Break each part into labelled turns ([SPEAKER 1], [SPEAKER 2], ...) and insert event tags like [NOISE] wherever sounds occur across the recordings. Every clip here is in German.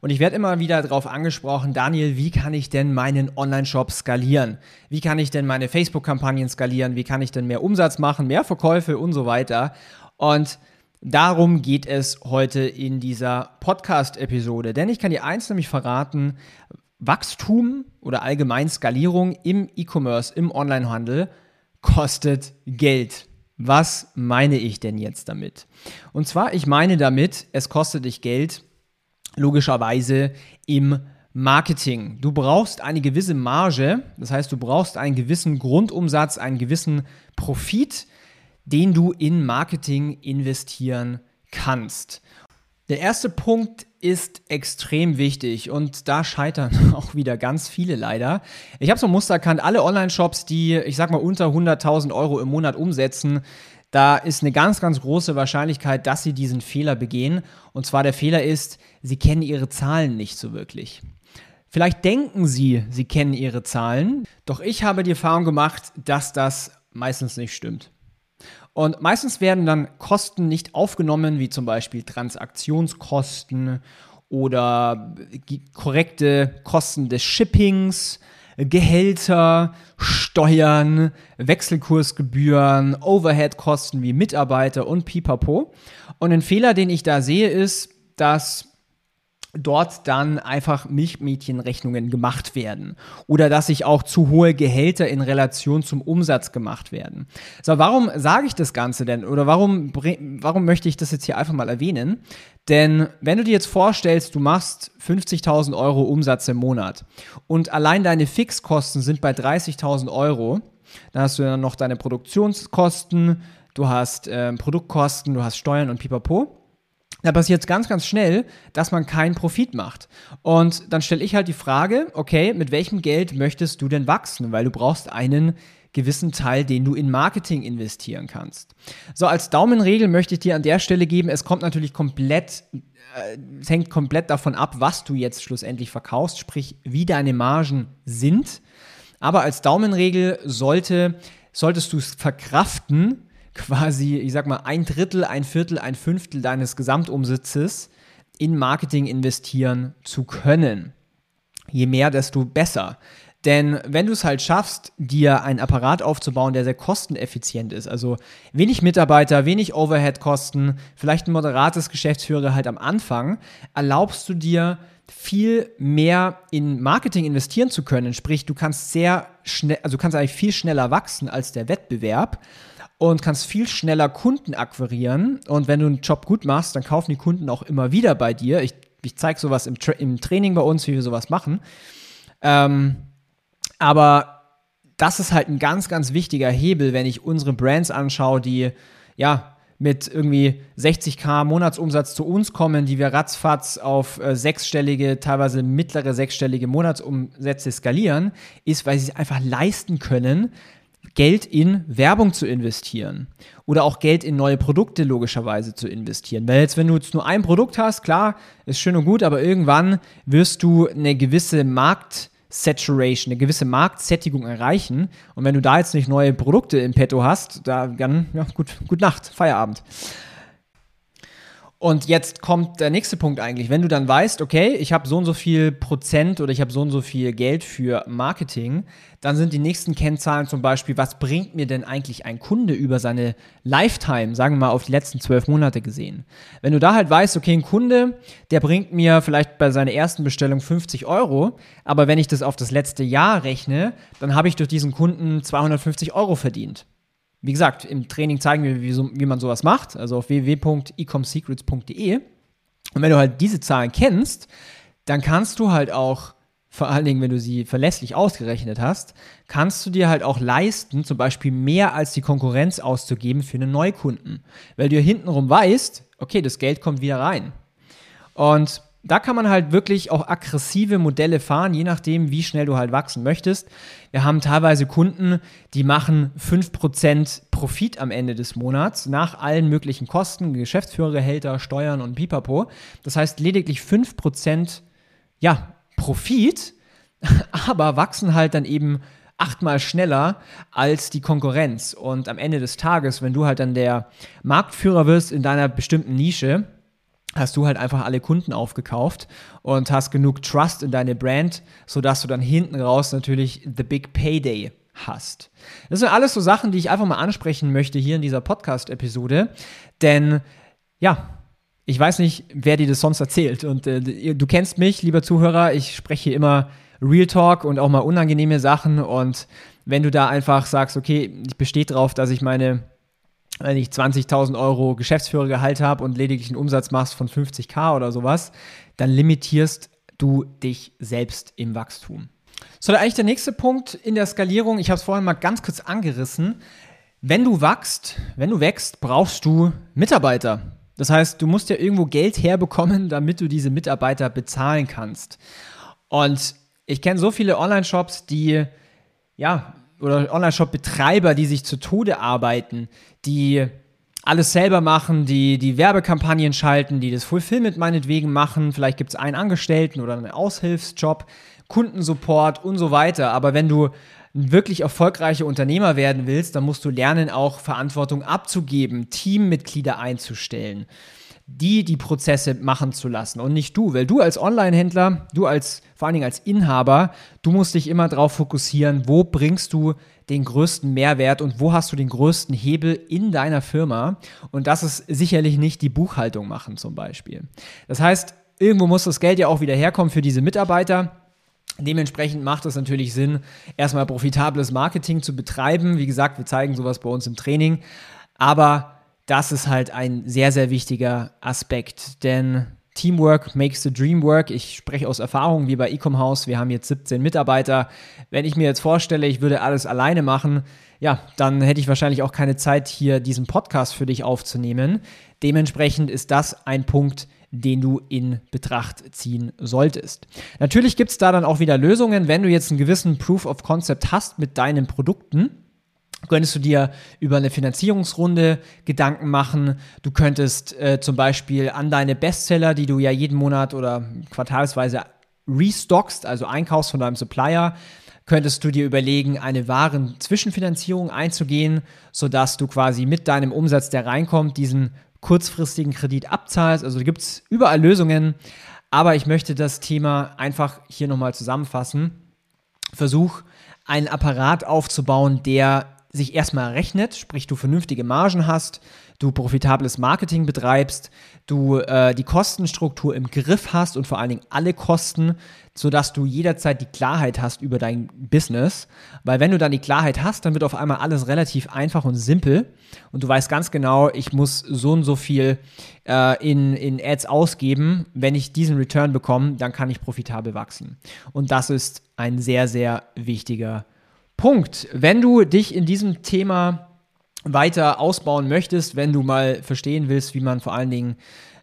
[SPEAKER 1] Und ich werde immer wieder darauf angesprochen, Daniel, wie kann ich denn meinen Online-Shop skalieren? Wie kann ich denn meine Facebook-Kampagnen skalieren? Wie kann ich denn mehr Umsatz machen, mehr Verkäufe und so weiter? Und darum geht es heute in dieser Podcast-Episode. Denn ich kann dir eins nämlich verraten, Wachstum oder allgemein Skalierung im E-Commerce, im Onlinehandel kostet Geld. Was meine ich denn jetzt damit? Und zwar, ich meine damit, es kostet dich Geld, logischerweise im Marketing. Du brauchst eine gewisse Marge, das heißt, du brauchst einen gewissen Grundumsatz, einen gewissen Profit, den du in Marketing investieren kannst. Der erste Punkt ist extrem wichtig und da scheitern [LAUGHS] auch wieder ganz viele leider. Ich habe so ein Muster erkannt, alle Online-Shops, die, ich sag mal, unter 100.000 Euro im Monat umsetzen, da ist eine ganz, ganz große Wahrscheinlichkeit, dass sie diesen Fehler begehen. Und zwar der Fehler ist, sie kennen ihre Zahlen nicht so wirklich. Vielleicht denken sie, sie kennen ihre Zahlen, doch ich habe die Erfahrung gemacht, dass das meistens nicht stimmt. Und meistens werden dann Kosten nicht aufgenommen, wie zum Beispiel Transaktionskosten oder korrekte Kosten des Shippings, Gehälter, Steuern, Wechselkursgebühren, Overhead-Kosten wie Mitarbeiter und Pipapo. Und ein Fehler, den ich da sehe, ist, dass dort dann einfach Milchmädchenrechnungen gemacht werden oder dass sich auch zu hohe Gehälter in Relation zum Umsatz gemacht werden. So, warum sage ich das Ganze denn oder warum, warum möchte ich das jetzt hier einfach mal erwähnen? Denn wenn du dir jetzt vorstellst, du machst 50.000 Euro Umsatz im Monat und allein deine Fixkosten sind bei 30.000 Euro, dann hast du dann noch deine Produktionskosten, du hast äh, Produktkosten, du hast Steuern und Pipapo da passiert es ganz, ganz schnell, dass man keinen Profit macht. Und dann stelle ich halt die Frage, okay, mit welchem Geld möchtest du denn wachsen? Weil du brauchst einen gewissen Teil, den du in Marketing investieren kannst. So, als Daumenregel möchte ich dir an der Stelle geben, es kommt natürlich komplett, äh, es hängt komplett davon ab, was du jetzt schlussendlich verkaufst, sprich, wie deine Margen sind. Aber als Daumenregel sollte, solltest du es verkraften, quasi, ich sag mal, ein Drittel, ein Viertel, ein Fünftel deines Gesamtumsatzes in Marketing investieren zu können. Je mehr, desto besser. Denn wenn du es halt schaffst, dir einen Apparat aufzubauen, der sehr kosteneffizient ist, also wenig Mitarbeiter, wenig Overhead-Kosten, vielleicht ein moderates Geschäftsführer halt am Anfang, erlaubst du dir viel mehr in Marketing investieren zu können. Sprich, du kannst sehr schnell, also kannst eigentlich viel schneller wachsen als der Wettbewerb und kannst viel schneller Kunden akquirieren. Und wenn du einen Job gut machst, dann kaufen die Kunden auch immer wieder bei dir. Ich, ich zeige sowas im, Tra im Training bei uns, wie wir sowas machen. Ähm, aber das ist halt ein ganz, ganz wichtiger Hebel, wenn ich unsere Brands anschaue, die ja mit irgendwie 60k Monatsumsatz zu uns kommen, die wir ratzfatz auf äh, sechsstellige, teilweise mittlere sechsstellige Monatsumsätze skalieren, ist, weil sie es einfach leisten können, Geld in Werbung zu investieren oder auch Geld in neue Produkte logischerweise zu investieren. Weil jetzt, wenn du jetzt nur ein Produkt hast, klar, ist schön und gut, aber irgendwann wirst du eine gewisse Marktsaturation, eine gewisse Marktsättigung erreichen. Und wenn du da jetzt nicht neue Produkte im Petto hast, da dann, ja, gut, gut Nacht, Feierabend. Und jetzt kommt der nächste Punkt eigentlich. Wenn du dann weißt, okay, ich habe so und so viel Prozent oder ich habe so und so viel Geld für Marketing, dann sind die nächsten Kennzahlen zum Beispiel, was bringt mir denn eigentlich ein Kunde über seine Lifetime, sagen wir mal auf die letzten zwölf Monate gesehen. Wenn du da halt weißt, okay, ein Kunde, der bringt mir vielleicht bei seiner ersten Bestellung 50 Euro, aber wenn ich das auf das letzte Jahr rechne, dann habe ich durch diesen Kunden 250 Euro verdient. Wie gesagt, im Training zeigen wir, wie, so, wie man sowas macht, also auf www.ecomsecrets.de. Und wenn du halt diese Zahlen kennst, dann kannst du halt auch, vor allen Dingen, wenn du sie verlässlich ausgerechnet hast, kannst du dir halt auch leisten, zum Beispiel mehr als die Konkurrenz auszugeben für einen Neukunden. Weil du ja hintenrum weißt, okay, das Geld kommt wieder rein. Und da kann man halt wirklich auch aggressive Modelle fahren, je nachdem, wie schnell du halt wachsen möchtest. Wir haben teilweise Kunden, die machen 5% Profit am Ende des Monats nach allen möglichen Kosten, Geschäftsführergehälter, Steuern und Pipapo. Das heißt lediglich 5% ja, Profit, [LAUGHS] aber wachsen halt dann eben achtmal schneller als die Konkurrenz. Und am Ende des Tages, wenn du halt dann der Marktführer wirst in deiner bestimmten Nische, hast du halt einfach alle Kunden aufgekauft und hast genug Trust in deine Brand, sodass du dann hinten raus natürlich the big payday hast. Das sind alles so Sachen, die ich einfach mal ansprechen möchte hier in dieser Podcast-Episode, denn ja, ich weiß nicht, wer dir das sonst erzählt. Und äh, du kennst mich, lieber Zuhörer, ich spreche immer Real Talk und auch mal unangenehme Sachen. Und wenn du da einfach sagst, okay, ich bestehe drauf, dass ich meine wenn ich 20.000 Euro Geschäftsführergehalt habe und lediglich einen Umsatz machst von 50k oder sowas, dann limitierst du dich selbst im Wachstum. So, eigentlich der nächste Punkt in der Skalierung. Ich habe es vorhin mal ganz kurz angerissen. Wenn du wachst, wenn du wächst, brauchst du Mitarbeiter. Das heißt, du musst ja irgendwo Geld herbekommen, damit du diese Mitarbeiter bezahlen kannst. Und ich kenne so viele Online-Shops, die ja oder Online-Shop-Betreiber, die sich zu Tode arbeiten, die alles selber machen, die die Werbekampagnen schalten, die das Fulfillment meinetwegen machen. Vielleicht gibt es einen Angestellten oder einen Aushilfsjob, Kundensupport und so weiter. Aber wenn du ein wirklich erfolgreicher Unternehmer werden willst, dann musst du lernen, auch Verantwortung abzugeben, Teammitglieder einzustellen die die Prozesse machen zu lassen und nicht du, weil du als Online-Händler, du als vor allen Dingen als Inhaber, du musst dich immer darauf fokussieren, wo bringst du den größten Mehrwert und wo hast du den größten Hebel in deiner Firma und das ist sicherlich nicht die Buchhaltung machen zum Beispiel. Das heißt, irgendwo muss das Geld ja auch wieder herkommen für diese Mitarbeiter. Dementsprechend macht es natürlich Sinn, erstmal profitables Marketing zu betreiben. Wie gesagt, wir zeigen sowas bei uns im Training. Aber das ist halt ein sehr, sehr wichtiger Aspekt, denn Teamwork makes the dream work. Ich spreche aus Erfahrung, wie bei Ecom House. Wir haben jetzt 17 Mitarbeiter. Wenn ich mir jetzt vorstelle, ich würde alles alleine machen, ja, dann hätte ich wahrscheinlich auch keine Zeit, hier diesen Podcast für dich aufzunehmen. Dementsprechend ist das ein Punkt, den du in Betracht ziehen solltest. Natürlich gibt es da dann auch wieder Lösungen, wenn du jetzt einen gewissen Proof of Concept hast mit deinen Produkten könntest du dir über eine Finanzierungsrunde Gedanken machen. Du könntest äh, zum Beispiel an deine Bestseller, die du ja jeden Monat oder quartalsweise restockst, also einkaufst von deinem Supplier, könntest du dir überlegen, eine Waren-Zwischenfinanzierung einzugehen, sodass du quasi mit deinem Umsatz, der reinkommt, diesen kurzfristigen Kredit abzahlst. Also gibt es überall Lösungen. Aber ich möchte das Thema einfach hier nochmal zusammenfassen. Versuch, einen Apparat aufzubauen, der sich erstmal rechnet, sprich du vernünftige Margen hast, du profitables Marketing betreibst, du äh, die Kostenstruktur im Griff hast und vor allen Dingen alle Kosten, sodass du jederzeit die Klarheit hast über dein Business. Weil wenn du dann die Klarheit hast, dann wird auf einmal alles relativ einfach und simpel und du weißt ganz genau, ich muss so und so viel äh, in, in Ads ausgeben. Wenn ich diesen Return bekomme, dann kann ich profitabel wachsen. Und das ist ein sehr, sehr wichtiger Punkt. Wenn du dich in diesem Thema weiter ausbauen möchtest, wenn du mal verstehen willst, wie man vor allen Dingen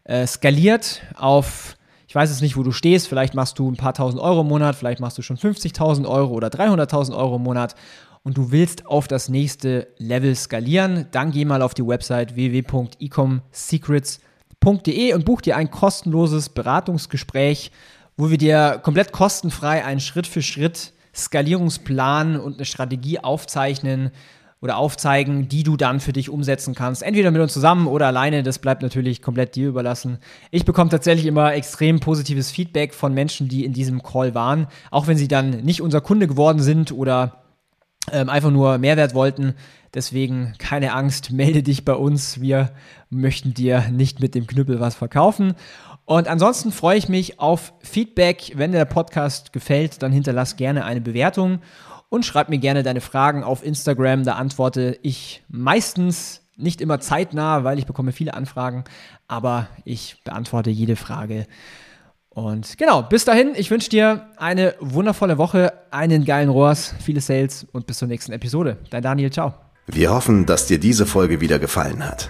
[SPEAKER 1] äh, skaliert auf, ich weiß es nicht, wo du stehst, vielleicht machst du ein paar tausend Euro im Monat, vielleicht machst du schon 50.000 Euro oder 300.000 Euro im Monat und du willst auf das nächste Level skalieren, dann geh mal auf die Website www.ecomsecrets.de und buch dir ein kostenloses Beratungsgespräch, wo wir dir komplett kostenfrei einen Schritt für Schritt Skalierungsplan und eine Strategie aufzeichnen oder aufzeigen, die du dann für dich umsetzen kannst. Entweder mit uns zusammen oder alleine, das bleibt natürlich komplett dir überlassen. Ich bekomme tatsächlich immer extrem positives Feedback von Menschen, die in diesem Call waren, auch wenn sie dann nicht unser Kunde geworden sind oder ähm, einfach nur Mehrwert wollten. Deswegen keine Angst, melde dich bei uns. Wir möchten dir nicht mit dem Knüppel was verkaufen. Und ansonsten freue ich mich auf Feedback. Wenn dir der Podcast gefällt, dann hinterlass gerne eine Bewertung und schreib mir gerne deine Fragen auf Instagram. Da antworte ich meistens nicht immer zeitnah, weil ich bekomme viele Anfragen, aber ich beantworte jede Frage. Und genau, bis dahin, ich wünsche dir eine wundervolle Woche, einen geilen Rohrs, viele Sales und bis zur nächsten Episode. Dein Daniel, ciao.
[SPEAKER 2] Wir hoffen, dass dir diese Folge wieder gefallen hat.